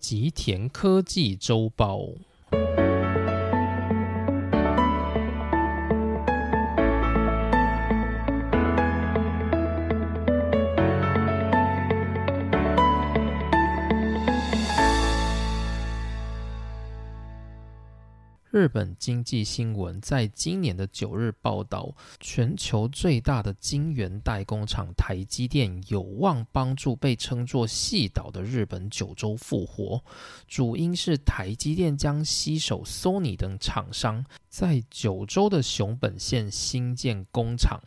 吉田科技周报。日本经济新闻在今年的九日报道，全球最大的晶圆代工厂台积电有望帮助被称作“细岛”的日本九州复活，主因是台积电将携手 Sony 等厂商在九州的熊本县新建工厂。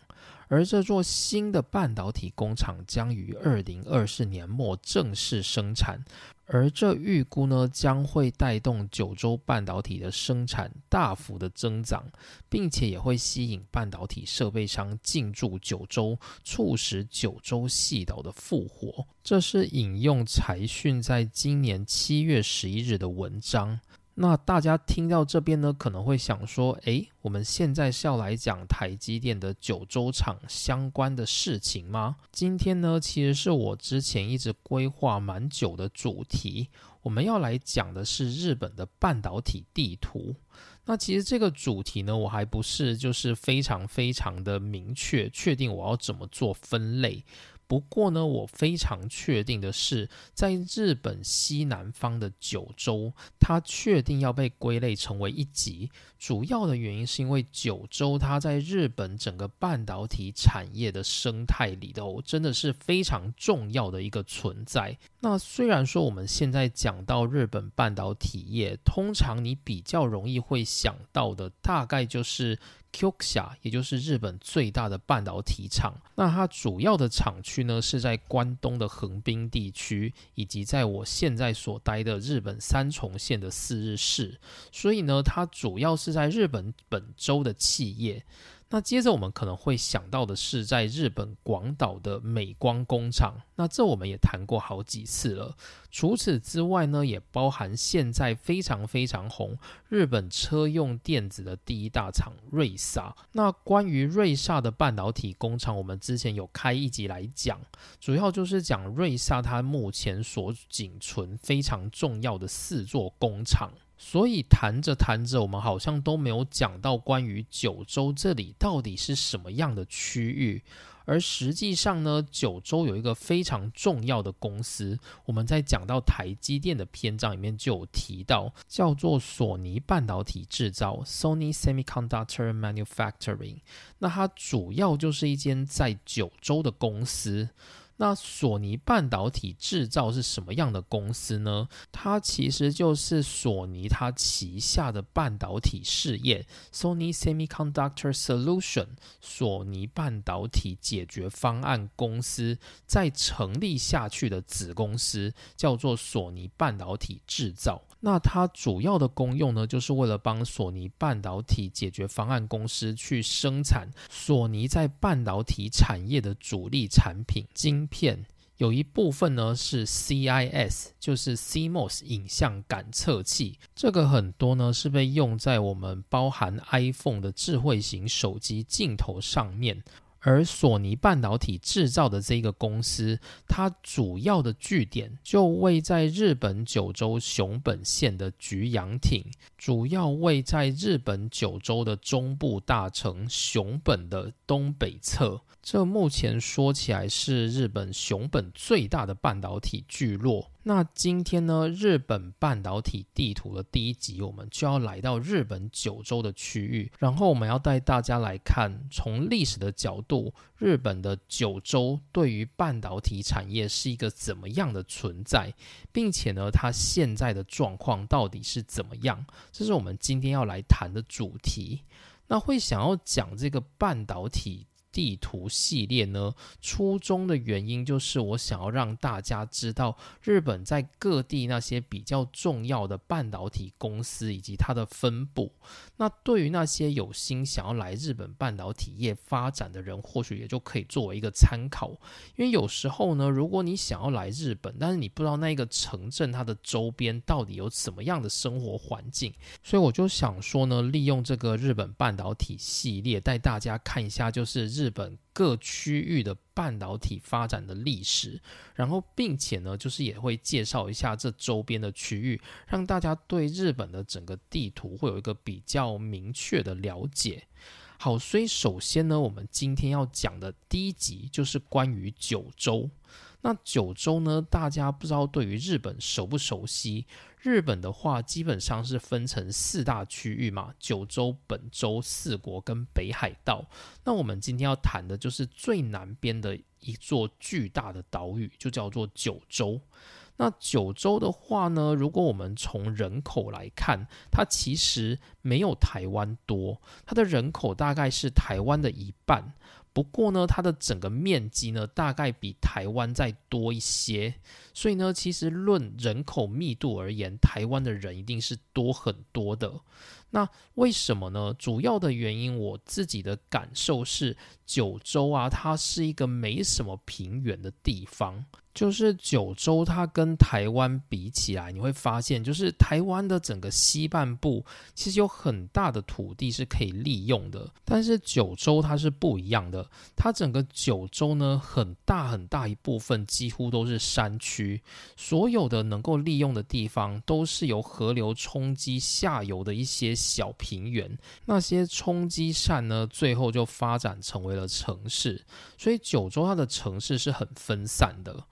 而这座新的半导体工厂将于二零二四年末正式生产，而这预估呢将会带动九州半导体的生产大幅的增长，并且也会吸引半导体设备商进驻九州，促使九州细岛的复活。这是引用财讯在今年七月十一日的文章。那大家听到这边呢，可能会想说：诶，我们现在是要来讲台积电的九州厂相关的事情吗？今天呢，其实是我之前一直规划蛮久的主题，我们要来讲的是日本的半导体地图。那其实这个主题呢，我还不是就是非常非常的明确，确定我要怎么做分类。不过呢，我非常确定的是，在日本西南方的九州，它确定要被归类成为一级。主要的原因是因为九州它在日本整个半导体产业的生态里头，真的是非常重要的一个存在。那虽然说我们现在讲到日本半导体业，通常你比较容易会想到的，大概就是。QXIA 也就是日本最大的半导体厂，那它主要的厂区呢是在关东的横滨地区，以及在我现在所待的日本三重县的四日市，所以呢，它主要是在日本本州的企业。那接着我们可能会想到的是，在日本广岛的美光工厂，那这我们也谈过好几次了。除此之外呢，也包含现在非常非常红日本车用电子的第一大厂瑞萨。那关于瑞萨的半导体工厂，我们之前有开一集来讲，主要就是讲瑞萨它目前所仅存非常重要的四座工厂。所以谈着谈着，我们好像都没有讲到关于九州这里到底是什么样的区域。而实际上呢，九州有一个非常重要的公司，我们在讲到台积电的篇章里面就有提到，叫做索尼半导体制造 （Sony Semiconductor Manufacturing）。那它主要就是一间在九州的公司。那索尼半导体制造是什么样的公司呢？它其实就是索尼它旗下的半导体事业 Sony Semiconductor Solution，索尼半导体解决方案公司在成立下去的子公司，叫做索尼半导体制造。那它主要的功用呢，就是为了帮索尼半导体解决方案公司去生产索尼在半导体产业的主力产品晶片，有一部分呢是 CIS，就是 CMOS 影像感测器，这个很多呢是被用在我们包含 iPhone 的智慧型手机镜头上面。而索尼半导体制造的这个公司，它主要的据点就位在日本九州熊本县的菊阳町，主要位在日本九州的中部大城熊本的东北侧。这目前说起来是日本熊本最大的半导体聚落。那今天呢，日本半导体地图的第一集，我们就要来到日本九州的区域，然后我们要带大家来看，从历史的角度，日本的九州对于半导体产业是一个怎么样的存在，并且呢，它现在的状况到底是怎么样？这是我们今天要来谈的主题。那会想要讲这个半导体。地图系列呢，初衷的原因就是我想要让大家知道日本在各地那些比较重要的半导体公司以及它的分布。那对于那些有心想要来日本半导体业发展的人，或许也就可以作为一个参考。因为有时候呢，如果你想要来日本，但是你不知道那个城镇它的周边到底有什么样的生活环境，所以我就想说呢，利用这个日本半导体系列带大家看一下，就是日。日本各区域的半导体发展的历史，然后并且呢，就是也会介绍一下这周边的区域，让大家对日本的整个地图会有一个比较明确的了解。好，所以首先呢，我们今天要讲的第一集就是关于九州。那九州呢，大家不知道对于日本熟不熟悉？日本的话，基本上是分成四大区域嘛，九州、本州、四国跟北海道。那我们今天要谈的就是最南边的一座巨大的岛屿，就叫做九州。那九州的话呢，如果我们从人口来看，它其实没有台湾多，它的人口大概是台湾的一半。不过呢，它的整个面积呢，大概比台湾再多一些，所以呢，其实论人口密度而言，台湾的人一定是多很多的。那为什么呢？主要的原因，我自己的感受是，九州啊，它是一个没什么平原的地方。就是九州，它跟台湾比起来，你会发现，就是台湾的整个西半部其实有很大的土地是可以利用的，但是九州它是不一样的，它整个九州呢，很大很大一部分几乎都是山区，所有的能够利用的地方都是由河流冲击下游的一些小平原，那些冲积扇呢，最后就发展成为了城市，所以九州它的城市是很分散的。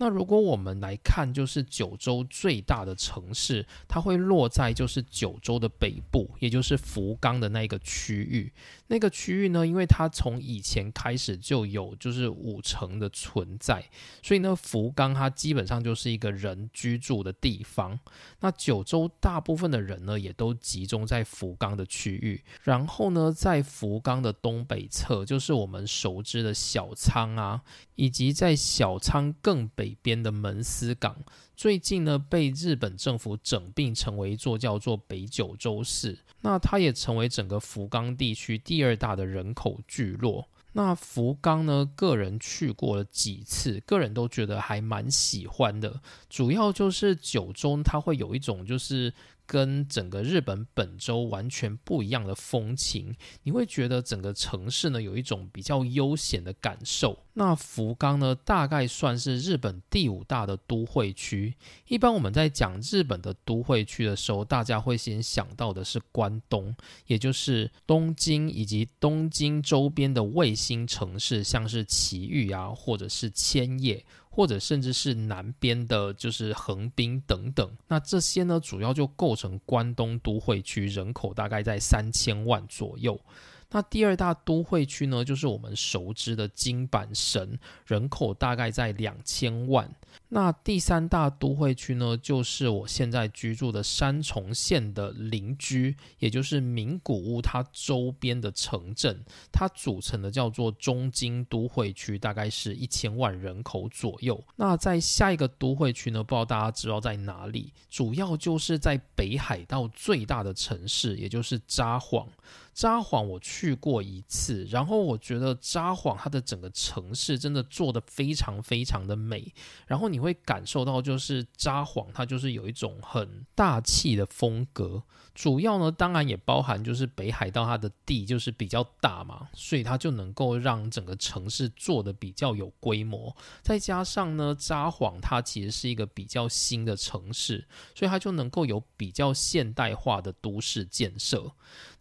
那如果我们来看，就是九州最大的城市，它会落在就是九州的北部，也就是福冈的那个区域。那个区域呢，因为它从以前开始就有就是五城的存在，所以呢，福冈它基本上就是一个人居住的地方。那九州大部分的人呢，也都集中在福冈的区域。然后呢，在福冈的东北侧，就是我们熟知的小仓啊，以及在小仓更北。北边的门司港最近呢被日本政府整并成为一座叫做北九州市，那它也成为整个福冈地区第二大的人口聚落。那福冈呢，个人去过了几次，个人都觉得还蛮喜欢的。主要就是九州它会有一种就是。跟整个日本本州完全不一样的风情，你会觉得整个城市呢有一种比较悠闲的感受。那福冈呢，大概算是日本第五大的都会区。一般我们在讲日本的都会区的时候，大家会先想到的是关东，也就是东京以及东京周边的卫星城市，像是埼玉啊，或者是千叶。或者甚至是南边的，就是横滨等等，那这些呢，主要就构成关东都会区，人口大概在三千万左右。那第二大都会区呢，就是我们熟知的金板神，人口大概在两千万。那第三大都会区呢，就是我现在居住的三重县的邻居，也就是名古屋它周边的城镇，它组成的叫做中京都会区，大概是一千万人口左右。那在下一个都会区呢，不知道大家知道在哪里？主要就是在北海道最大的城市，也就是札幌。札幌我去过一次，然后我觉得札幌它的整个城市真的做的非常非常的美，然后你你会感受到就是札幌它就是有一种很大气的风格。主要呢，当然也包含就是北海道它的地就是比较大嘛，所以它就能够让整个城市做的比较有规模。再加上呢，札幌它其实是一个比较新的城市，所以它就能够有比较现代化的都市建设。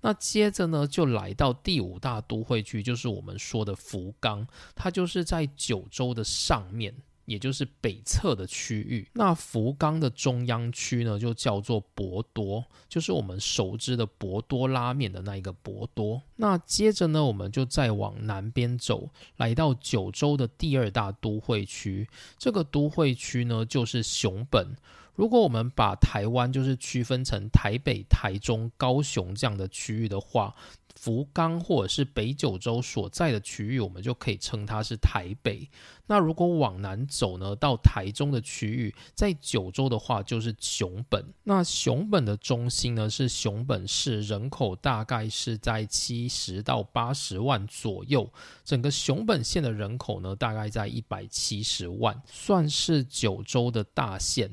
那接着呢，就来到第五大都会区，就是我们说的福冈，它就是在九州的上面。也就是北侧的区域，那福冈的中央区呢，就叫做博多，就是我们熟知的博多拉面的那一个博多。那接着呢，我们就再往南边走，来到九州的第二大都会区，这个都会区呢，就是熊本。如果我们把台湾就是区分成台北、台中、高雄这样的区域的话，福冈或者是北九州所在的区域，我们就可以称它是台北。那如果往南走呢，到台中的区域，在九州的话就是熊本。那熊本的中心呢是熊本市，人口大概是在七十到八十万左右。整个熊本县的人口呢，大概在一百七十万，算是九州的大县。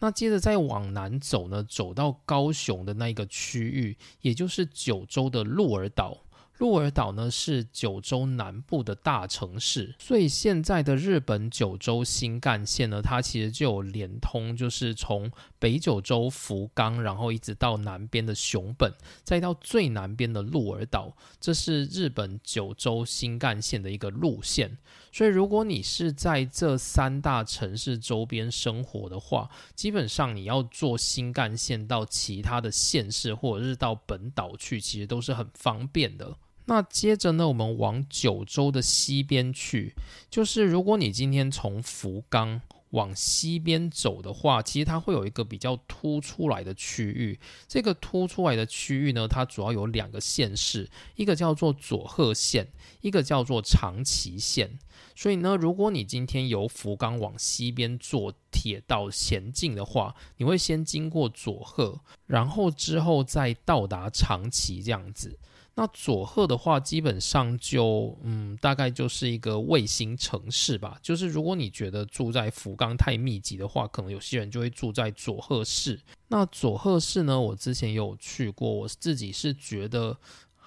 那接着再往南走呢，走到高雄的那一个区域，也就是九州的鹿儿岛。鹿儿岛呢是九州南部的大城市，所以现在的日本九州新干线呢，它其实就有连通，就是从北九州福冈，然后一直到南边的熊本，再到最南边的鹿儿岛，这是日本九州新干线的一个路线。所以，如果你是在这三大城市周边生活的话，基本上你要坐新干线到其他的县市或者是到本岛去，其实都是很方便的。那接着呢，我们往九州的西边去，就是如果你今天从福冈往西边走的话，其实它会有一个比较凸出来的区域。这个凸出来的区域呢，它主要有两个县市，一个叫做佐贺县，一个叫做长崎县。所以呢，如果你今天由福冈往西边坐铁道前进的话，你会先经过佐贺，然后之后再到达长崎这样子。那佐贺的话，基本上就嗯，大概就是一个卫星城市吧。就是如果你觉得住在福冈太密集的话，可能有些人就会住在佐贺市。那佐贺市呢，我之前有去过，我自己是觉得。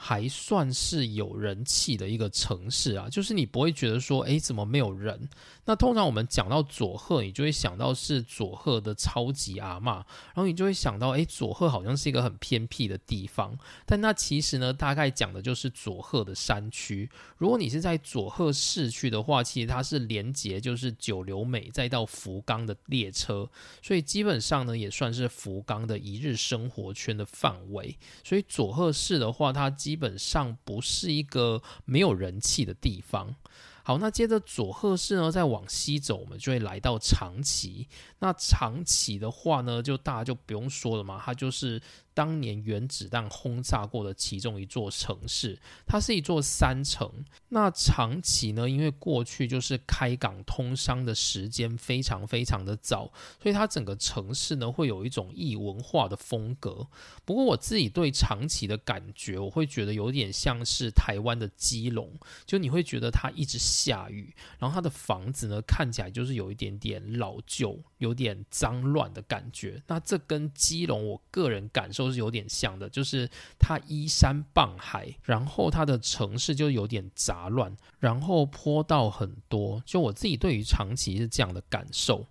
还算是有人气的一个城市啊，就是你不会觉得说，哎，怎么没有人？那通常我们讲到佐贺，你就会想到是佐贺的超级阿嬷，然后你就会想到，哎，佐贺好像是一个很偏僻的地方。但那其实呢，大概讲的就是佐贺的山区。如果你是在佐贺市区的话，其实它是连接就是九流美再到福冈的列车，所以基本上呢，也算是福冈的一日生活圈的范围。所以佐贺市的话，它基基本上不是一个没有人气的地方。好，那接着佐贺市呢，再往西走，我们就会来到长崎。那长崎的话呢，就大家就不用说了嘛，它就是。当年原子弹轰炸过的其中一座城市，它是一座山城。那长崎呢？因为过去就是开港通商的时间非常非常的早，所以它整个城市呢会有一种异文化的风格。不过我自己对长崎的感觉，我会觉得有点像是台湾的基隆，就你会觉得它一直下雨，然后它的房子呢看起来就是有一点点老旧，有点脏乱的感觉。那这跟基隆我个人感受。都是有点像的，就是它依山傍海，然后它的城市就有点杂乱，然后坡道很多。就我自己对于长崎是这样的感受。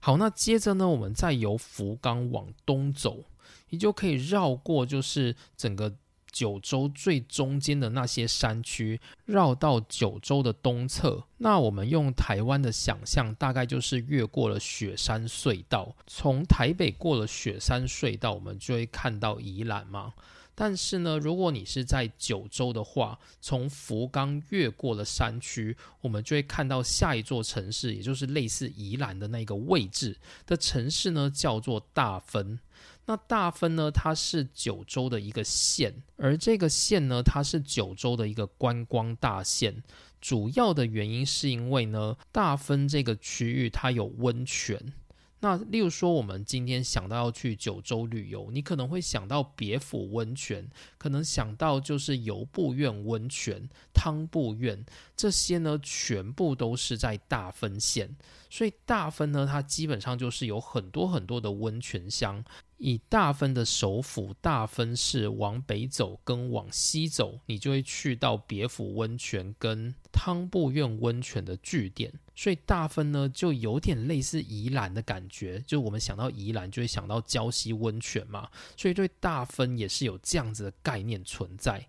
好，那接着呢，我们再由福冈往东走，你就可以绕过，就是整个。九州最中间的那些山区，绕到九州的东侧。那我们用台湾的想象，大概就是越过了雪山隧道。从台北过了雪山隧道，我们就会看到宜兰嘛。但是呢，如果你是在九州的话，从福冈越过了山区，我们就会看到下一座城市，也就是类似宜兰的那个位置的城市呢，叫做大分。那大分呢？它是九州的一个县，而这个县呢，它是九州的一个观光大县。主要的原因是因为呢，大分这个区域它有温泉。那例如说，我们今天想到要去九州旅游，你可能会想到别府温泉，可能想到就是游步院温泉、汤步院这些呢，全部都是在大分县。所以大分呢，它基本上就是有很多很多的温泉乡。以大分的首府大分市往北走跟往西走，你就会去到别府温泉跟汤布院温泉的据点。所以大分呢，就有点类似宜兰的感觉。就我们想到宜兰，就会想到礁溪温泉嘛。所以对大分也是有这样子的概念存在。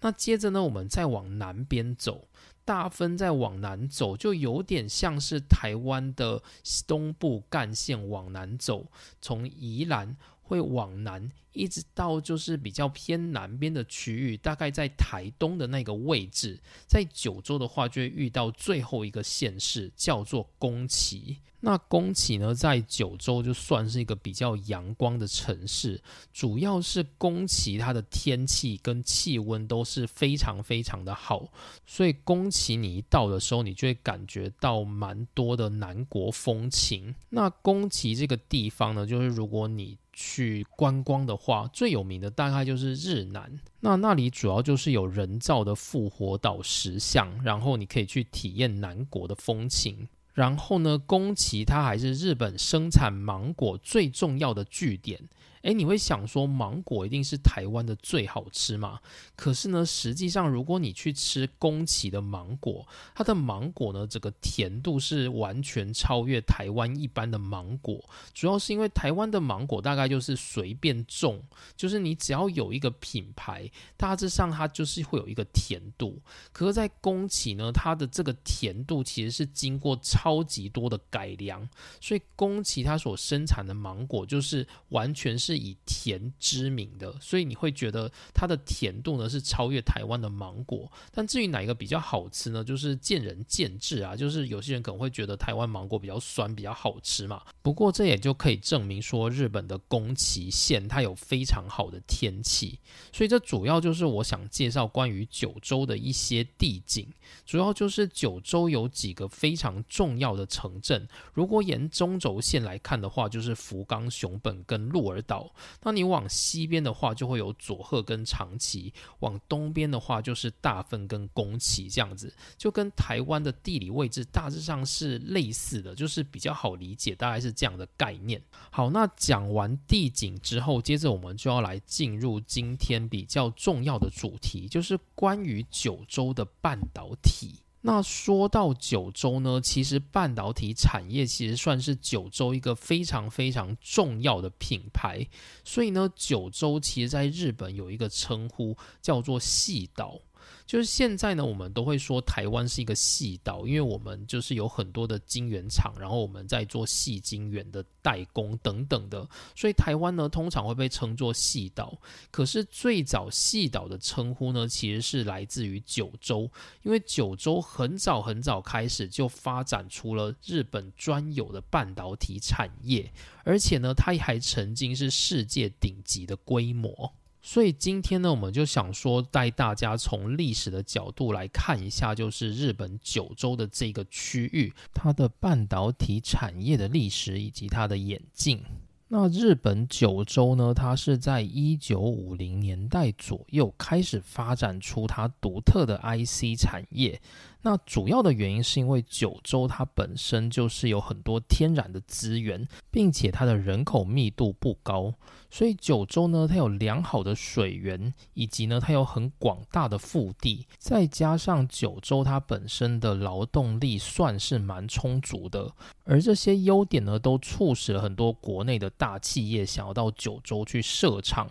那接着呢，我们再往南边走。大分在往南走，就有点像是台湾的东部干线往南走，从宜兰会往南。一直到就是比较偏南边的区域，大概在台东的那个位置，在九州的话，就会遇到最后一个县市，叫做宫崎。那宫崎呢，在九州就算是一个比较阳光的城市，主要是宫崎它的天气跟气温都是非常非常的好，所以宫崎你一到的时候，你就会感觉到蛮多的南国风情。那宫崎这个地方呢，就是如果你去观光的话，最有名的大概就是日南。那那里主要就是有人造的复活岛石像，然后你可以去体验南国的风情。然后呢，宫崎它还是日本生产芒果最重要的据点。诶，你会想说芒果一定是台湾的最好吃嘛？可是呢，实际上如果你去吃宫崎的芒果，它的芒果呢，这个甜度是完全超越台湾一般的芒果。主要是因为台湾的芒果大概就是随便种，就是你只要有一个品牌，大致上它就是会有一个甜度。可是，在宫崎呢，它的这个甜度其实是经过超级多的改良，所以宫崎它所生产的芒果就是完全是。是以甜知名的，所以你会觉得它的甜度呢是超越台湾的芒果。但至于哪一个比较好吃呢？就是见仁见智啊。就是有些人可能会觉得台湾芒果比较酸，比较好吃嘛。不过这也就可以证明说，日本的宫崎县它有非常好的天气。所以这主要就是我想介绍关于九州的一些地景。主要就是九州有几个非常重要的城镇。如果沿中轴线来看的话，就是福冈、熊本跟鹿儿岛。那你往西边的话，就会有佐贺跟长崎；往东边的话，就是大分跟宫崎，这样子就跟台湾的地理位置大致上是类似的，就是比较好理解，大概是这样的概念。好，那讲完地景之后，接着我们就要来进入今天比较重要的主题，就是关于九州的半导体。那说到九州呢，其实半导体产业其实算是九州一个非常非常重要的品牌，所以呢，九州其实在日本有一个称呼叫做“细岛”。就是现在呢，我们都会说台湾是一个细岛，因为我们就是有很多的晶圆厂，然后我们在做细晶圆的代工等等的，所以台湾呢通常会被称作细岛。可是最早细岛的称呼呢，其实是来自于九州，因为九州很早很早开始就发展出了日本专有的半导体产业，而且呢，它还曾经是世界顶级的规模。所以今天呢，我们就想说带大家从历史的角度来看一下，就是日本九州的这个区域，它的半导体产业的历史以及它的演进。那日本九州呢，它是在一九五零年代左右开始发展出它独特的 IC 产业。那主要的原因是因为九州它本身就是有很多天然的资源，并且它的人口密度不高，所以九州呢它有良好的水源，以及呢它有很广大的腹地，再加上九州它本身的劳动力算是蛮充足的，而这些优点呢都促使了很多国内的大企业想要到九州去设厂。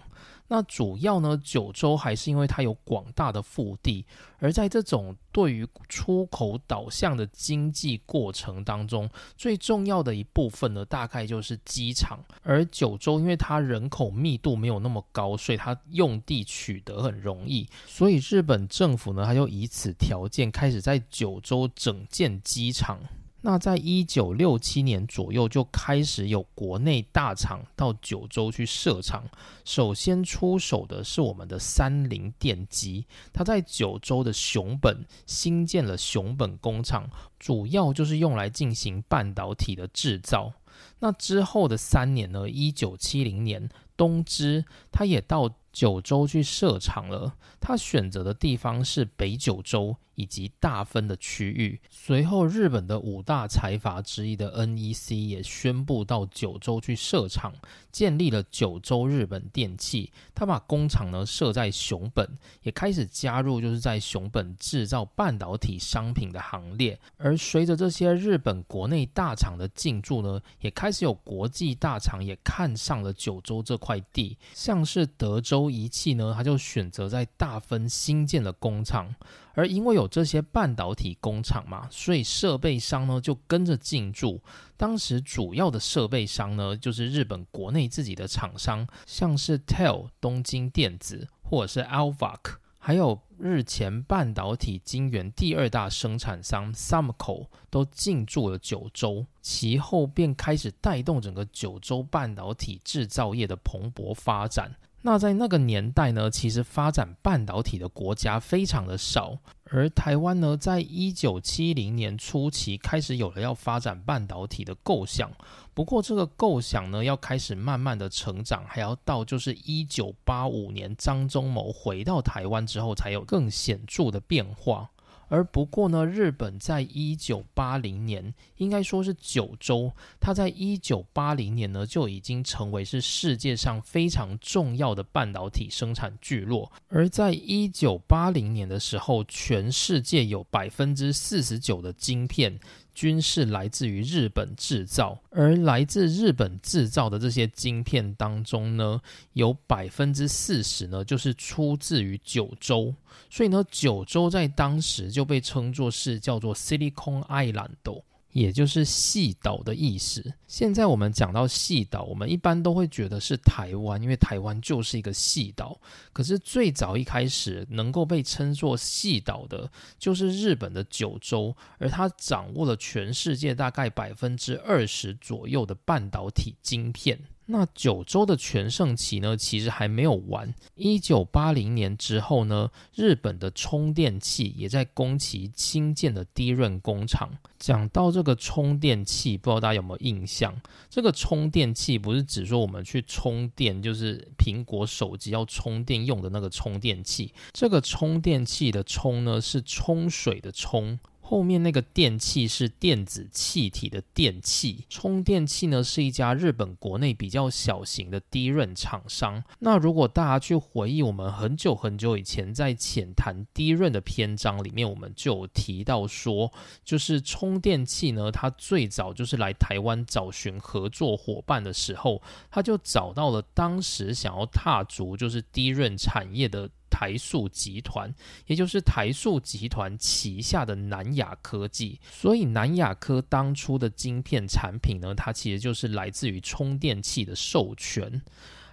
那主要呢，九州还是因为它有广大的腹地，而在这种对于出口导向的经济过程当中，最重要的一部分呢，大概就是机场。而九州因为它人口密度没有那么高，所以它用地取得很容易，所以日本政府呢，它就以此条件开始在九州整建机场。那在一九六七年左右就开始有国内大厂到九州去设厂。首先出手的是我们的三菱电机，它在九州的熊本新建了熊本工厂，主要就是用来进行半导体的制造。那之后的三年呢，一九七零年，东芝它也到九州去设厂了，它选择的地方是北九州。以及大分的区域。随后，日本的五大财阀之一的 NEC 也宣布到九州去设厂，建立了九州日本电器。他把工厂呢设在熊本，也开始加入就是在熊本制造半导体商品的行列。而随着这些日本国内大厂的进驻呢，也开始有国际大厂也看上了九州这块地，像是德州仪器呢，他就选择在大分新建了工厂。而因为有这些半导体工厂嘛，所以设备商呢就跟着进驻。当时主要的设备商呢，就是日本国内自己的厂商，像是 TEL 东京电子，或者是 Alvac，还有日前半导体晶圆第二大生产商 Sumco 都进驻了九州。其后便开始带动整个九州半导体制造业的蓬勃发展。那在那个年代呢，其实发展半导体的国家非常的少，而台湾呢，在一九七零年初期开始有了要发展半导体的构想。不过这个构想呢，要开始慢慢的成长，还要到就是一九八五年张忠谋回到台湾之后，才有更显著的变化。而不过呢，日本在一九八零年，应该说是九州，它在一九八零年呢就已经成为是世界上非常重要的半导体生产聚落。而在一九八零年的时候，全世界有百分之四十九的晶片。均是来自于日本制造，而来自日本制造的这些晶片当中呢，有百分之四十呢，就是出自于九州，所以呢，九州在当时就被称作是叫做 Silicon Island。也就是细岛的意思。现在我们讲到细岛，我们一般都会觉得是台湾，因为台湾就是一个细岛。可是最早一开始能够被称作细岛的，就是日本的九州，而它掌握了全世界大概百分之二十左右的半导体晶片。那九州的全盛期呢，其实还没有完。一九八零年之后呢，日本的充电器也在宫崎新建的低润工厂。讲到这个充电器，不知道大家有没有印象？这个充电器不是指说我们去充电，就是苹果手机要充电用的那个充电器。这个充电器的“充”呢，是冲水的“冲”。后面那个电器是电子气体的电器，充电器呢是一家日本国内比较小型的低润厂商。那如果大家去回忆我们很久很久以前在浅谈低润的篇章里面，我们就有提到说，就是充电器呢，它最早就是来台湾找寻合作伙伴的时候，他就找到了当时想要踏足就是低润产业的。台塑集团，也就是台塑集团旗下的南亚科技，所以南亚科当初的晶片产品呢，它其实就是来自于充电器的授权。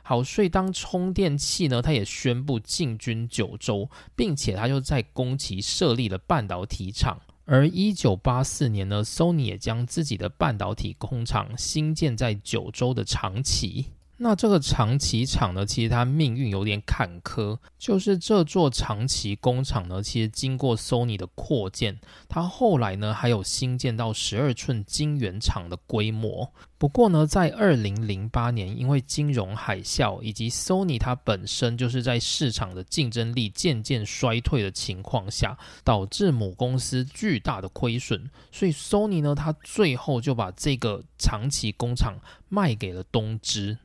好，所以当充电器呢，它也宣布进军九州，并且它就在宫崎设立了半导体厂。而一九八四年呢，Sony 也将自己的半导体工厂新建在九州的长崎。那这个长崎厂呢，其实它命运有点坎坷。就是这座长崎工厂呢，其实经过 Sony 的扩建，它后来呢还有新建到十二寸晶圆厂的规模。不过呢，在二零零八年，因为金融海啸以及 Sony 它本身就是在市场的竞争力渐渐衰退的情况下，导致母公司巨大的亏损，所以 Sony 呢，它最后就把这个长崎工厂卖给了东芝。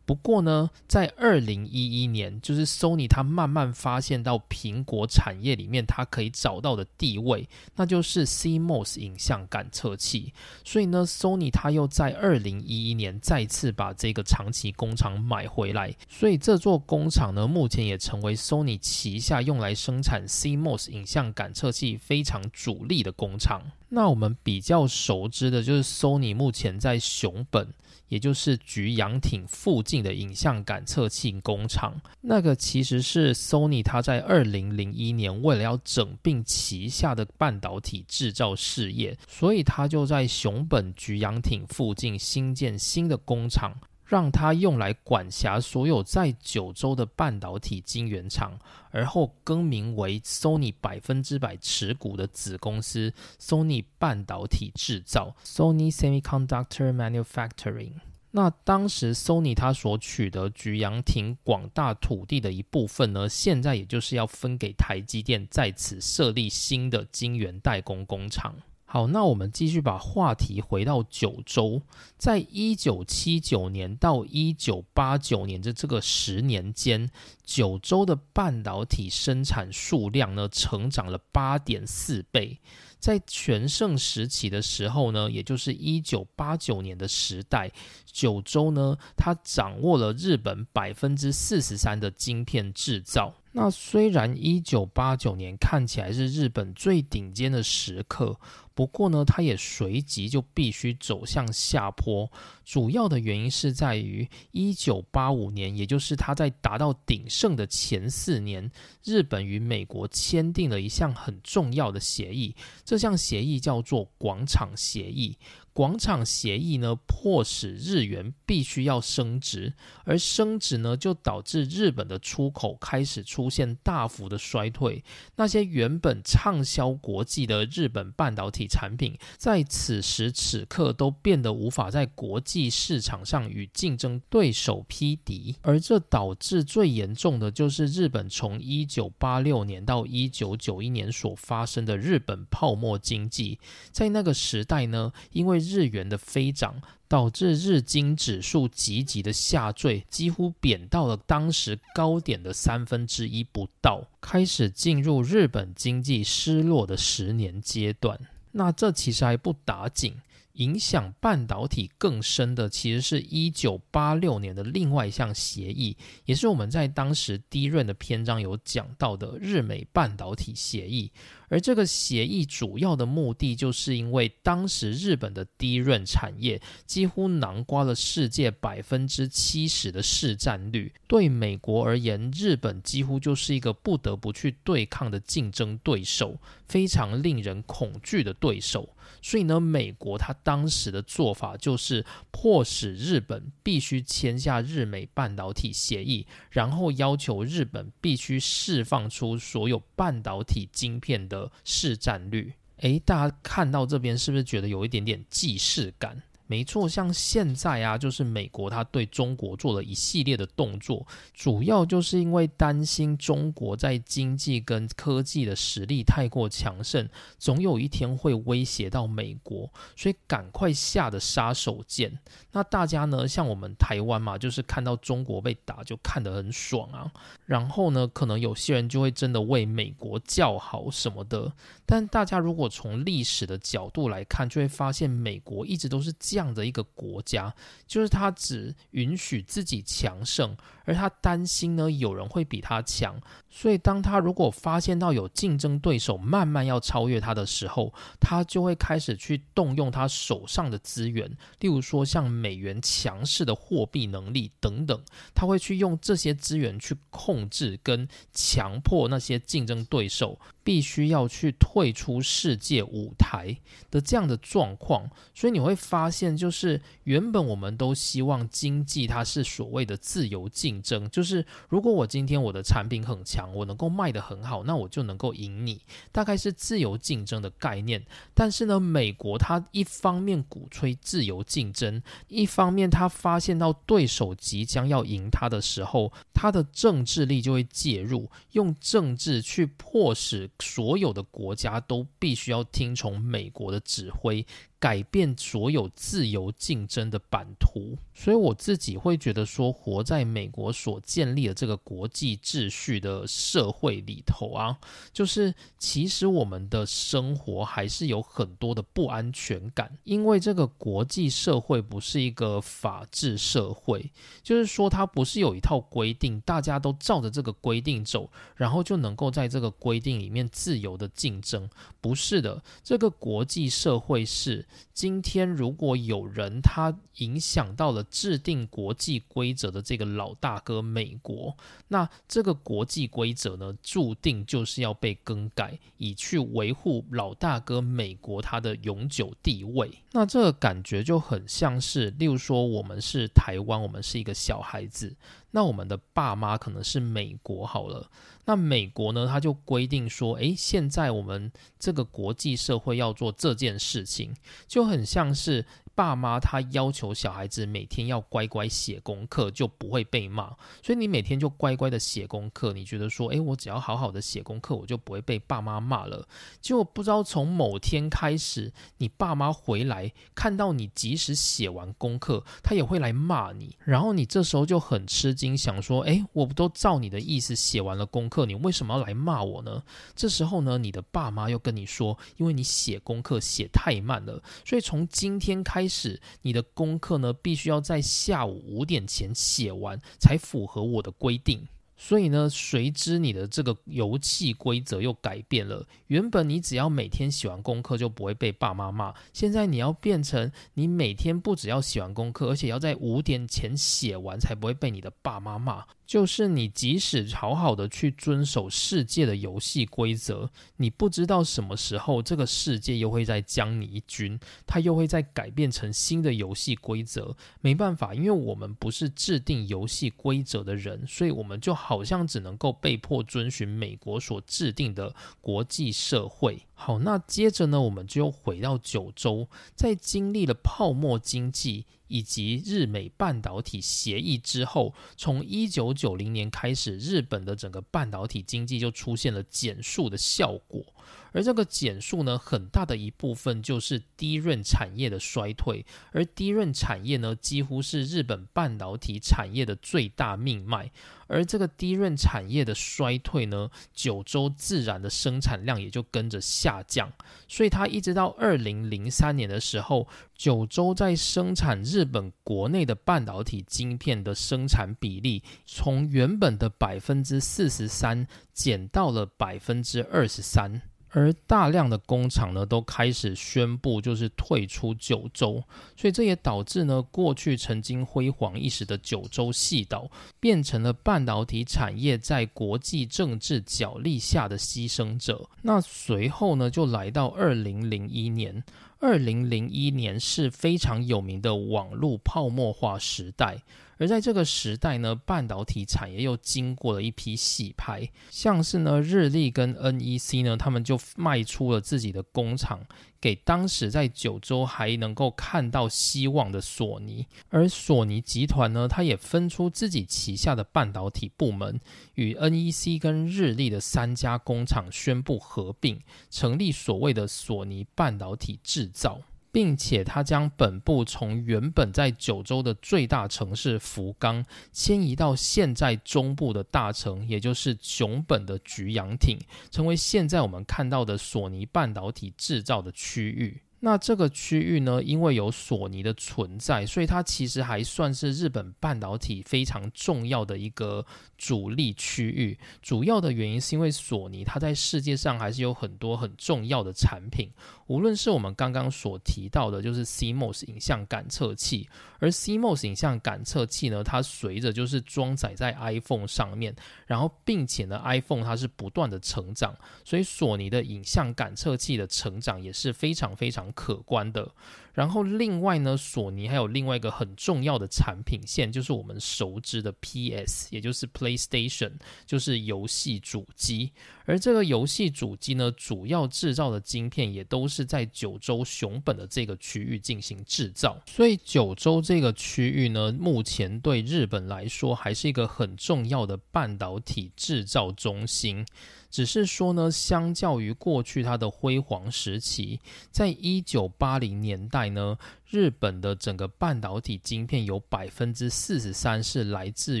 不过呢，在二零一一年，就是 Sony 它慢慢发现到苹果产业里面它可以找到的地位，那就是 CMOS 影像感测器。所以呢，Sony 它又在二零一一年再次把这个长期工厂买回来。所以这座工厂呢，目前也成为 Sony 旗下用来生产 CMOS 影像感测器非常主力的工厂。那我们比较熟知的就是 Sony 目前在熊本。也就是菊阳町附近的影像感测器工厂，那个其实是 Sony 它在二零零一年为了要整并旗下的半导体制造事业，所以它就在熊本菊阳町附近新建新的工厂。让它用来管辖所有在九州的半导体晶圆厂，而后更名为 Sony 百分之百持股的子公司 Sony 半导体制造 （Sony Semiconductor Manufacturing）。那当时 Sony 它所取得菊阳町广大土地的一部分呢，现在也就是要分给台积电，在此设立新的晶圆代工工厂。好，那我们继续把话题回到九州，在一九七九年到一九八九年的这个十年间，九州的半导体生产数量呢，成长了八点四倍。在全盛时期的时候呢，也就是一九八九年的时代，九州呢，它掌握了日本百分之四十三的晶片制造。那虽然一九八九年看起来是日本最顶尖的时刻，不过呢，它也随即就必须走向下坡。主要的原因是在于一九八五年，也就是它在达到鼎盛的前四年，日本与美国签订了一项很重要的协议。这项协议叫做广场协议。广场协议呢，迫使日元必须要升值，而升值呢，就导致日本的出口开始出现大幅的衰退。那些原本畅销国际的日本半导体产品，在此时此刻都变得无法在国际市场上与竞争对手匹敌，而这导致最严重的就是日本从一九八六年到一九九一年所发生的日本泡沫经济。在那个时代呢，因为日元的飞涨，导致日经指数急急的下坠，几乎贬到了当时高点的三分之一不到，开始进入日本经济失落的十年阶段。那这其实还不打紧。影响半导体更深的，其实是一九八六年的另外一项协议，也是我们在当时低润的篇章有讲到的日美半导体协议。而这个协议主要的目的，就是因为当时日本的低润产业几乎囊括了世界百分之七十的市占率，对美国而言，日本几乎就是一个不得不去对抗的竞争对手，非常令人恐惧的对手。所以呢，美国它当时的做法就是迫使日本必须签下日美半导体协议，然后要求日本必须释放出所有半导体晶片的市占率。诶，大家看到这边是不是觉得有一点点既视感？没错，像现在啊，就是美国他对中国做了一系列的动作，主要就是因为担心中国在经济跟科技的实力太过强盛，总有一天会威胁到美国，所以赶快下的杀手锏。那大家呢，像我们台湾嘛，就是看到中国被打就看得很爽啊，然后呢，可能有些人就会真的为美国叫好什么的。但大家如果从历史的角度来看，就会发现美国一直都是这这样的一个国家，就是他只允许自己强盛。而他担心呢，有人会比他强，所以当他如果发现到有竞争对手慢慢要超越他的时候，他就会开始去动用他手上的资源，例如说像美元强势的货币能力等等，他会去用这些资源去控制跟强迫那些竞争对手必须要去退出世界舞台的这样的状况。所以你会发现，就是原本我们都希望经济它是所谓的自由竞。争就是，如果我今天我的产品很强，我能够卖得很好，那我就能够赢你，大概是自由竞争的概念。但是呢，美国它一方面鼓吹自由竞争，一方面它发现到对手即将要赢它的时候，它的政治力就会介入，用政治去迫使所有的国家都必须要听从美国的指挥。改变所有自由竞争的版图，所以我自己会觉得说，活在美国所建立的这个国际秩序的社会里头啊，就是其实我们的生活还是有很多的不安全感，因为这个国际社会不是一个法治社会，就是说它不是有一套规定，大家都照着这个规定走，然后就能够在这个规定里面自由的竞争，不是的，这个国际社会是。今天，如果有人他影响到了制定国际规则的这个老大哥美国，那这个国际规则呢，注定就是要被更改，以去维护老大哥美国他的永久地位。那这个感觉就很像是，例如说，我们是台湾，我们是一个小孩子。那我们的爸妈可能是美国好了，那美国呢，他就规定说，诶，现在我们这个国际社会要做这件事情，就很像是。爸妈他要求小孩子每天要乖乖写功课，就不会被骂。所以你每天就乖乖的写功课，你觉得说，诶，我只要好好的写功课，我就不会被爸妈骂了。结果不知道从某天开始，你爸妈回来看到你即使写完功课，他也会来骂你。然后你这时候就很吃惊，想说，诶，我不都照你的意思写完了功课，你为什么要来骂我呢？这时候呢，你的爸妈又跟你说，因为你写功课写太慢了，所以从今天开。是你的功课呢，必须要在下午五点前写完，才符合我的规定。所以呢，随之你的这个游戏规则又改变了。原本你只要每天写完功课就不会被爸妈骂，现在你要变成你每天不只要写完功课，而且要在五点前写完才不会被你的爸妈骂。就是你即使好好的去遵守世界的游戏规则，你不知道什么时候这个世界又会再将你一军，它又会再改变成新的游戏规则。没办法，因为我们不是制定游戏规则的人，所以我们就好好像只能够被迫遵循美国所制定的国际社会。好，那接着呢，我们就回到九州，在经历了泡沫经济。以及日美半导体协议之后，从一九九零年开始，日本的整个半导体经济就出现了减速的效果。而这个减速呢，很大的一部分就是低润产业的衰退，而低润产业呢，几乎是日本半导体产业的最大命脉。而这个低润产业的衰退呢，九州自然的生产量也就跟着下降。所以它一直到二零零三年的时候，九州在生产日本国内的半导体晶片的生产比例，从原本的百分之四十三减到了百分之二十三。而大量的工厂呢，都开始宣布就是退出九州，所以这也导致呢，过去曾经辉煌一时的九州细岛，变成了半导体产业在国际政治角力下的牺牲者。那随后呢，就来到二零零一年。二零零一年是非常有名的网络泡沫化时代，而在这个时代呢，半导体产业又经过了一批洗牌，像是呢日立跟 NEC 呢，他们就卖出了自己的工厂。给当时在九州还能够看到希望的索尼，而索尼集团呢，它也分出自己旗下的半导体部门，与 NEC 跟日立的三家工厂宣布合并，成立所谓的索尼半导体制造。并且，它将本部从原本在九州的最大城市福冈迁移到现在中部的大城，也就是熊本的菊阳町，成为现在我们看到的索尼半导体制造的区域。那这个区域呢，因为有索尼的存在，所以它其实还算是日本半导体非常重要的一个主力区域。主要的原因是因为索尼它在世界上还是有很多很重要的产品。无论是我们刚刚所提到的，就是 CMOS 影像感测器，而 CMOS 影像感测器呢，它随着就是装载在 iPhone 上面，然后并且呢，iPhone 它是不断的成长，所以索尼的影像感测器的成长也是非常非常可观的。然后另外呢，索尼还有另外一个很重要的产品线，就是我们熟知的 PS，也就是 PlayStation，就是游戏主机。而这个游戏主机呢，主要制造的晶片也都是在九州熊本的这个区域进行制造。所以九州这个区域呢，目前对日本来说还是一个很重要的半导体制造中心。只是说呢，相较于过去它的辉煌时期，在一九八零年代呢，日本的整个半导体晶片有百分之四十三是来自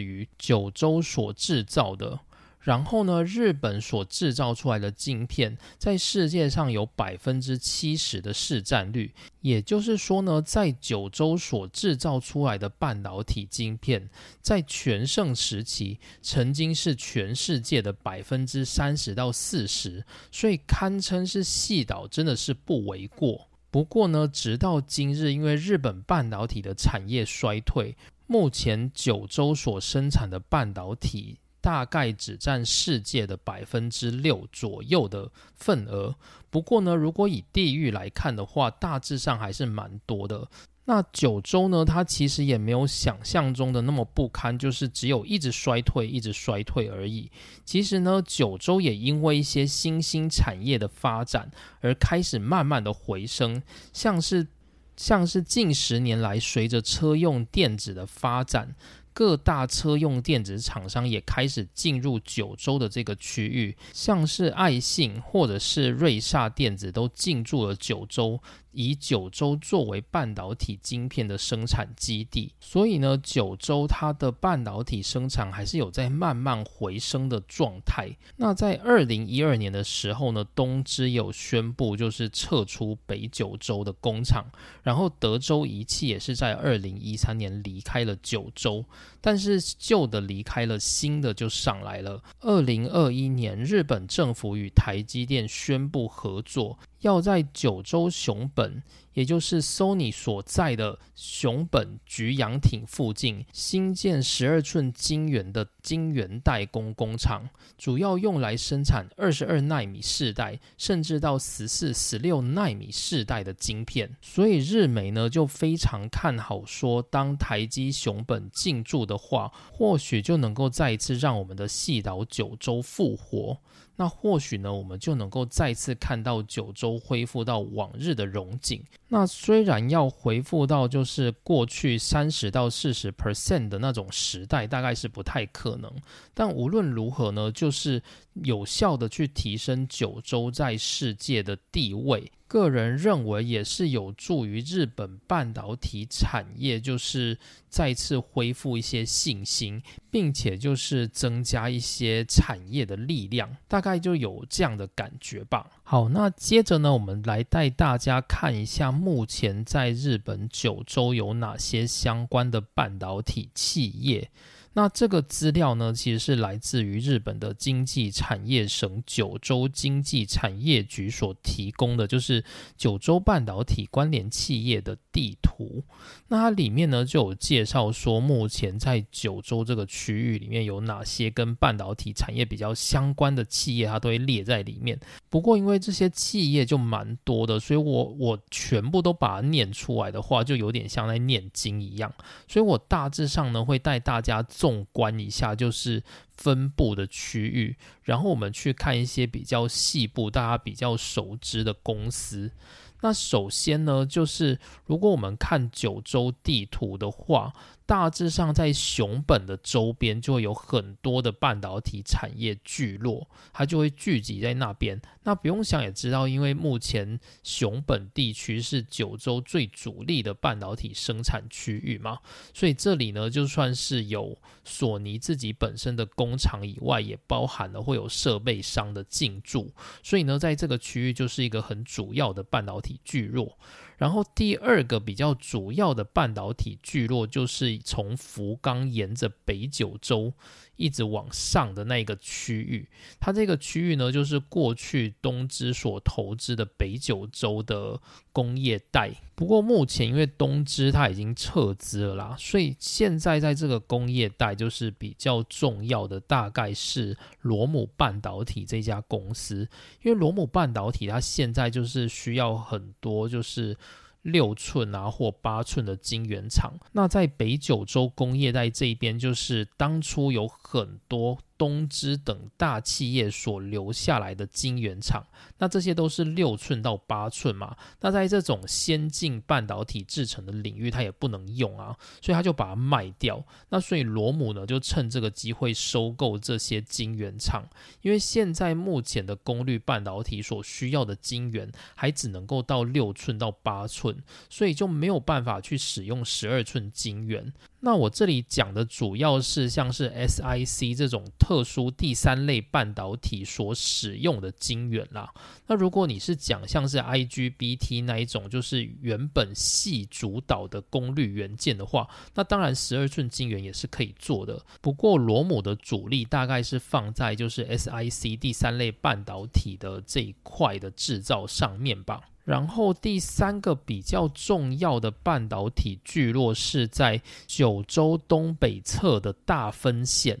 于九州所制造的。然后呢，日本所制造出来的晶片在世界上有百分之七十的市占率，也就是说呢，在九州所制造出来的半导体晶片，在全盛时期曾经是全世界的百分之三十到四十，所以堪称是细岛，真的是不为过。不过呢，直到今日，因为日本半导体的产业衰退，目前九州所生产的半导体。大概只占世界的百分之六左右的份额。不过呢，如果以地域来看的话，大致上还是蛮多的。那九州呢，它其实也没有想象中的那么不堪，就是只有一直衰退，一直衰退而已。其实呢，九州也因为一些新兴产业的发展而开始慢慢的回升，像是像是近十年来随着车用电子的发展。各大车用电子厂商也开始进入九州的这个区域，像是爱信或者是瑞萨电子都进驻了九州。以九州作为半导体晶片的生产基地，所以呢，九州它的半导体生产还是有在慢慢回升的状态。那在二零一二年的时候呢，东芝有宣布就是撤出北九州的工厂，然后德州仪器也是在二零一三年离开了九州。但是旧的离开了，新的就上来了。二零二一年，日本政府与台积电宣布合作。要在九州熊本，也就是 Sony 所在的熊本菊阳町附近，新建十二寸晶圆的晶圆代工工厂，主要用来生产二十二纳米世代，甚至到十四、十六纳米世代的晶片。所以日媒呢就非常看好，说当台积熊本进驻的话，或许就能够再一次让我们的细岛九州复活。那或许呢，我们就能够再次看到九州恢复到往日的荣景。那虽然要恢复到就是过去三十到四十 percent 的那种时代，大概是不太可能。但无论如何呢，就是有效的去提升九州在世界的地位。个人认为也是有助于日本半导体产业，就是再次恢复一些信心，并且就是增加一些产业的力量，大概就有这样的感觉吧。好，那接着呢，我们来带大家看一下目前在日本九州有哪些相关的半导体企业。那这个资料呢，其实是来自于日本的经济产业省九州经济产业局所提供的，就是九州半导体关联企业的地图。那它里面呢就有介绍说，目前在九州这个区域里面有哪些跟半导体产业比较相关的企业，它都会列在里面。不过因为这些企业就蛮多的，所以我我全部都把它念出来的话，就有点像在念经一样。所以我大致上呢会带大家。纵观一下，就是分布的区域，然后我们去看一些比较细部、大家比较熟知的公司。那首先呢，就是如果我们看九州地图的话。大致上，在熊本的周边就会有很多的半导体产业聚落，它就会聚集在那边。那不用想也知道，因为目前熊本地区是九州最主力的半导体生产区域嘛，所以这里呢，就算是有索尼自己本身的工厂以外，也包含了会有设备商的进驻，所以呢，在这个区域就是一个很主要的半导体聚落。然后第二个比较主要的半导体聚落，就是从福冈沿着北九州。一直往上的那一个区域，它这个区域呢，就是过去东芝所投资的北九州的工业带。不过目前因为东芝它已经撤资了啦，所以现在在这个工业带就是比较重要的，大概是罗姆半导体这家公司。因为罗姆半导体它现在就是需要很多就是。六寸啊或八寸的晶圆厂，那在北九州工业带这一边，就是当初有很多。东芝等大企业所留下来的晶圆厂，那这些都是六寸到八寸嘛？那在这种先进半导体制成的领域，它也不能用啊，所以他就把它卖掉。那所以罗姆呢，就趁这个机会收购这些晶圆厂，因为现在目前的功率半导体所需要的晶圆还只能够到六寸到八寸，所以就没有办法去使用十二寸晶圆。那我这里讲的主要是像是 SIC 这种特殊第三类半导体所使用的晶圆啦。那如果你是讲像是 IGBT 那一种，就是原本系主导的功率元件的话，那当然十二寸晶圆也是可以做的。不过罗姆的主力大概是放在就是 SIC 第三类半导体的这一块的制造上面吧。然后第三个比较重要的半导体聚落是在九州东北侧的大分县，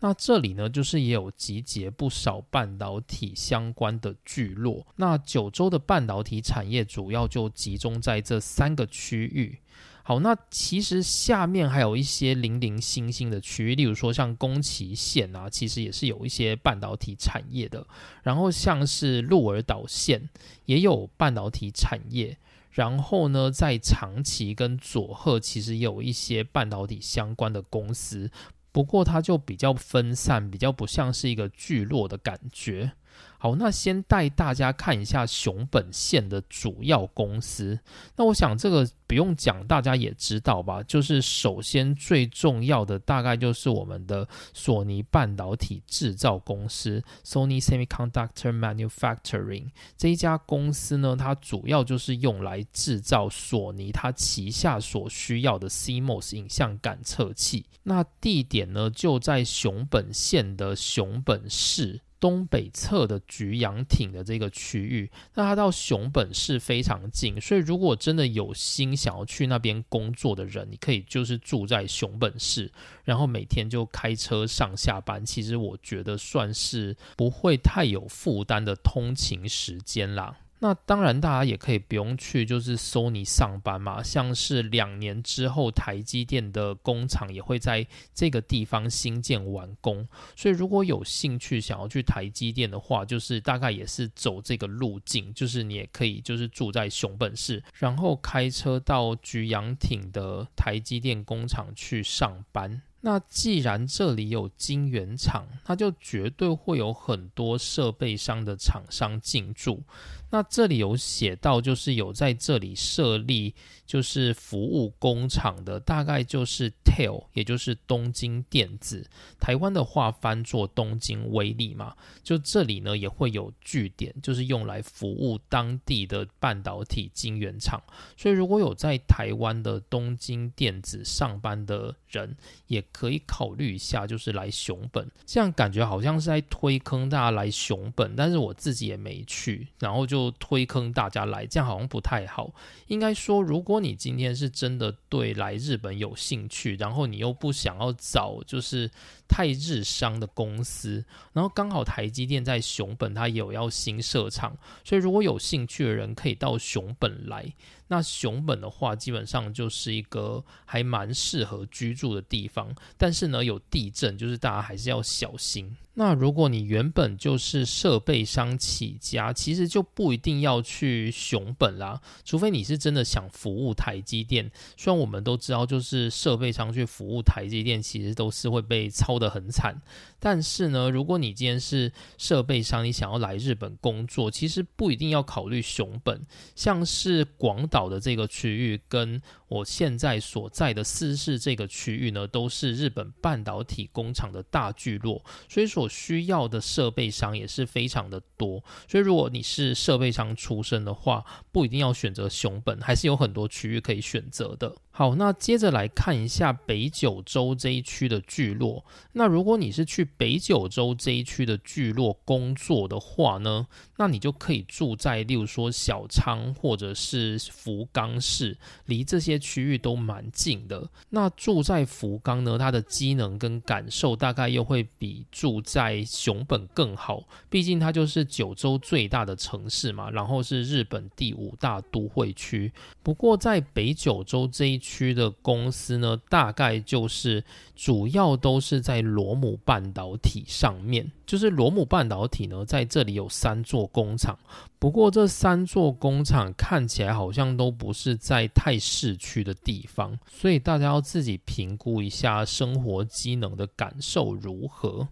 那这里呢就是也有集结不少半导体相关的聚落。那九州的半导体产业主要就集中在这三个区域。好，那其实下面还有一些零零星星的区域，例如说像宫崎县啊，其实也是有一些半导体产业的。然后像是鹿儿岛县也有半导体产业。然后呢，在长崎跟佐贺其实有一些半导体相关的公司，不过它就比较分散，比较不像是一个聚落的感觉。好，那先带大家看一下熊本县的主要公司。那我想这个不用讲，大家也知道吧？就是首先最重要的，大概就是我们的索尼半导体制造公司 （Sony Semiconductor Manufacturing） 这一家公司呢，它主要就是用来制造索尼它旗下所需要的 CMOS 影像感测器。那地点呢，就在熊本县的熊本市。东北侧的菊阳町的这个区域，那它到熊本市非常近，所以如果真的有心想要去那边工作的人，你可以就是住在熊本市，然后每天就开车上下班。其实我觉得算是不会太有负担的通勤时间啦。那当然，大家也可以不用去，就是 Sony 上班嘛。像是两年之后，台积电的工厂也会在这个地方新建完工。所以，如果有兴趣想要去台积电的话，就是大概也是走这个路径，就是你也可以就是住在熊本市，然后开车到菊阳町的台积电工厂去上班。那既然这里有晶圆厂，那就绝对会有很多设备商的厂商进驻。那这里有写到，就是有在这里设立就是服务工厂的，大概就是 TEL，也就是东京电子。台湾的话翻作东京威力嘛，就这里呢也会有据点，就是用来服务当地的半导体晶圆厂。所以如果有在台湾的东京电子上班的人，也可以考虑一下，就是来熊本。这样感觉好像是在推坑大家来熊本，但是我自己也没去，然后就。推坑大家来，这样好像不太好。应该说，如果你今天是真的对来日本有兴趣，然后你又不想要找就是太日商的公司，然后刚好台积电在熊本，它有要新设厂，所以如果有兴趣的人可以到熊本来。那熊本的话，基本上就是一个还蛮适合居住的地方，但是呢，有地震，就是大家还是要小心。那如果你原本就是设备商起家，其实就不一定要去熊本啦，除非你是真的想服务台积电。虽然我们都知道，就是设备商去服务台积电，其实都是会被操得很惨。但是呢，如果你今天是设备商，你想要来日本工作，其实不一定要考虑熊本，像是广岛的这个区域，跟我现在所在的四市这个区域呢，都是日本半导体工厂的大聚落，所以所需要的设备商也是非常的多。所以如果你是设备商出身的话，不一定要选择熊本，还是有很多区域可以选择的。好，那接着来看一下北九州这一区的聚落。那如果你是去北九州这一区的聚落工作的话呢，那你就可以住在，例如说小仓或者是福冈市，离这些区域都蛮近的。那住在福冈呢，它的机能跟感受大概又会比住在熊本更好，毕竟它就是九州最大的城市嘛，然后是日本第五大都会区。不过在北九州这一区的公司呢，大概就是主要都是在罗姆半导体上面。就是罗姆半导体呢，在这里有三座工厂，不过这三座工厂看起来好像都不是在太市区的地方，所以大家要自己评估一下生活机能的感受如何。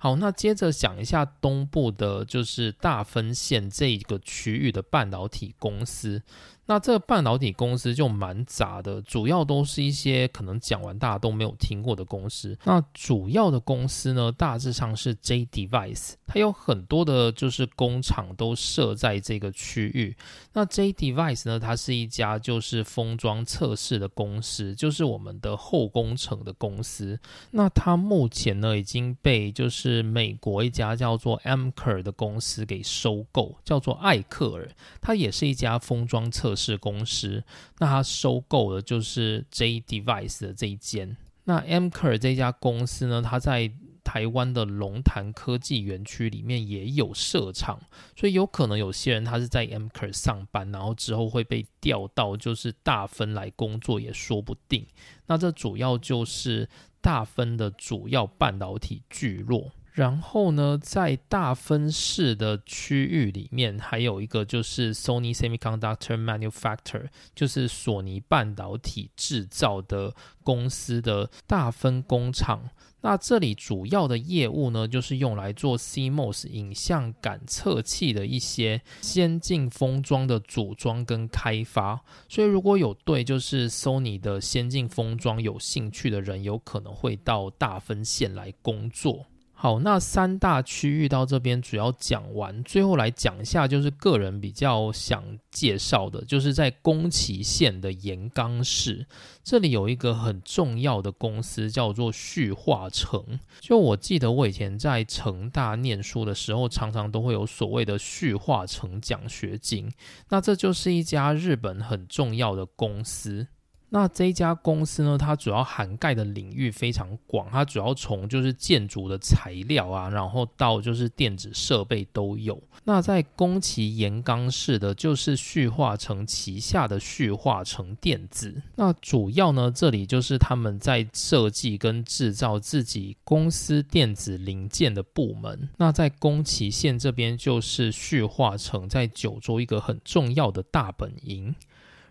好，那接着讲一下东部的，就是大分县这个区域的半导体公司。那这个半导体公司就蛮杂的，主要都是一些可能讲完大家都没有听过的公司。那主要的公司呢，大致上是 J Device，它有很多的就是工厂都设在这个区域。那 J Device 呢，它是一家就是封装测试的公司，就是我们的后工程的公司。那它目前呢已经被就是美国一家叫做 m k e r 的公司给收购，叫做艾克尔，它也是一家封装测。试公司，那它收购的就是 J Device 的这一间。那 M k e r 这家公司呢，它在台湾的龙潭科技园区里面也有设厂，所以有可能有些人他是在 M k e r 上班，然后之后会被调到就是大分来工作也说不定。那这主要就是大分的主要半导体聚落。然后呢，在大分市的区域里面，还有一个就是 Sony Semiconductor Manufacturer，就是索尼半导体制造的公司的大分工厂。那这里主要的业务呢，就是用来做 CMOS 影像感测器的一些先进封装的组装跟开发。所以，如果有对就是 Sony 的先进封装有兴趣的人，有可能会到大分线来工作。好，那三大区域到这边主要讲完，最后来讲一下，就是个人比较想介绍的，就是在宫崎县的岩冈市，这里有一个很重要的公司叫做旭化成。就我记得我以前在成大念书的时候，常常都会有所谓的旭化成奖学金，那这就是一家日本很重要的公司。那这家公司呢，它主要涵盖的领域非常广，它主要从就是建筑的材料啊，然后到就是电子设备都有。那在宫崎岩冈市的，就是旭化成旗下的旭化成电子。那主要呢，这里就是他们在设计跟制造自己公司电子零件的部门。那在宫崎县这边，就是旭化成在九州一个很重要的大本营。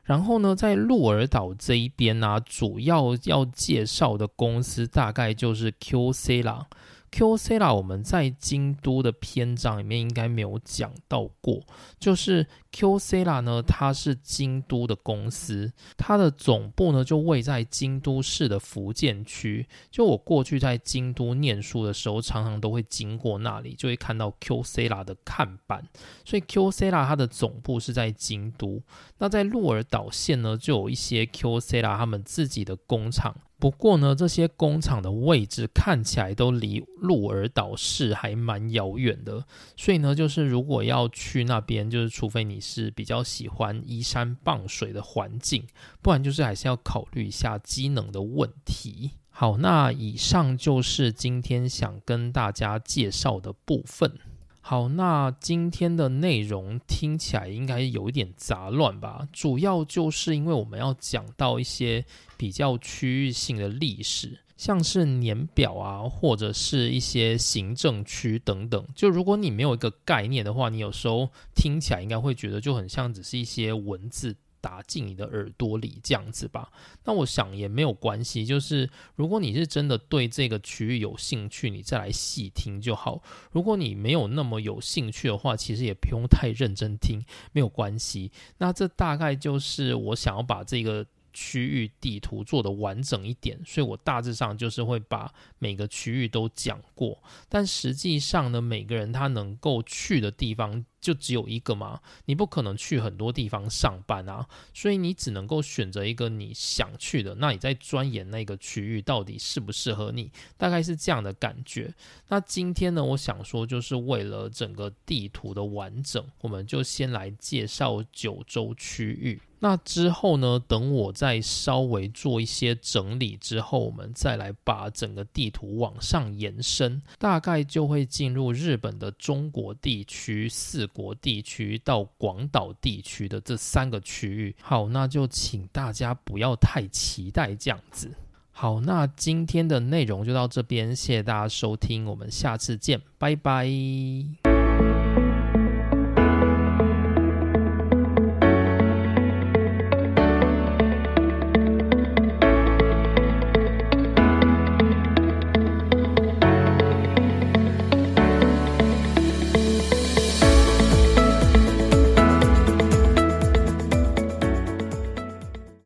然后呢，在鹿儿岛这一边呢，主要要介绍的公司大概就是 QC 啦。QC 啦，我们在京都的篇章里面应该没有讲到过。就是 QC 啦呢，它是京都的公司，它的总部呢就位在京都市的福建区。就我过去在京都念书的时候，常常都会经过那里，就会看到 QC 啦的看板。所以 QC 啦它的总部是在京都。那在鹿儿岛县呢，就有一些 QC 啦他们自己的工厂。不过呢，这些工厂的位置看起来都离鹿儿岛市还蛮遥远的，所以呢，就是如果要去那边，就是除非你是比较喜欢依山傍水的环境，不然就是还是要考虑一下机能的问题。好，那以上就是今天想跟大家介绍的部分。好，那今天的内容听起来应该有一点杂乱吧？主要就是因为我们要讲到一些比较区域性的历史，像是年表啊，或者是一些行政区等等。就如果你没有一个概念的话，你有时候听起来应该会觉得就很像只是一些文字。打进你的耳朵里这样子吧，那我想也没有关系。就是如果你是真的对这个区域有兴趣，你再来细听就好。如果你没有那么有兴趣的话，其实也不用太认真听，没有关系。那这大概就是我想要把这个区域地图做的完整一点，所以我大致上就是会把每个区域都讲过。但实际上呢，每个人他能够去的地方。就只有一个嘛？你不可能去很多地方上班啊，所以你只能够选择一个你想去的。那你在钻研那个区域到底适不适合你，大概是这样的感觉。那今天呢，我想说，就是为了整个地图的完整，我们就先来介绍九州区域。那之后呢，等我再稍微做一些整理之后，我们再来把整个地图往上延伸，大概就会进入日本的中国地区四。国地区到广岛地区的这三个区域，好，那就请大家不要太期待这样子。好，那今天的内容就到这边，谢谢大家收听，我们下次见，拜拜。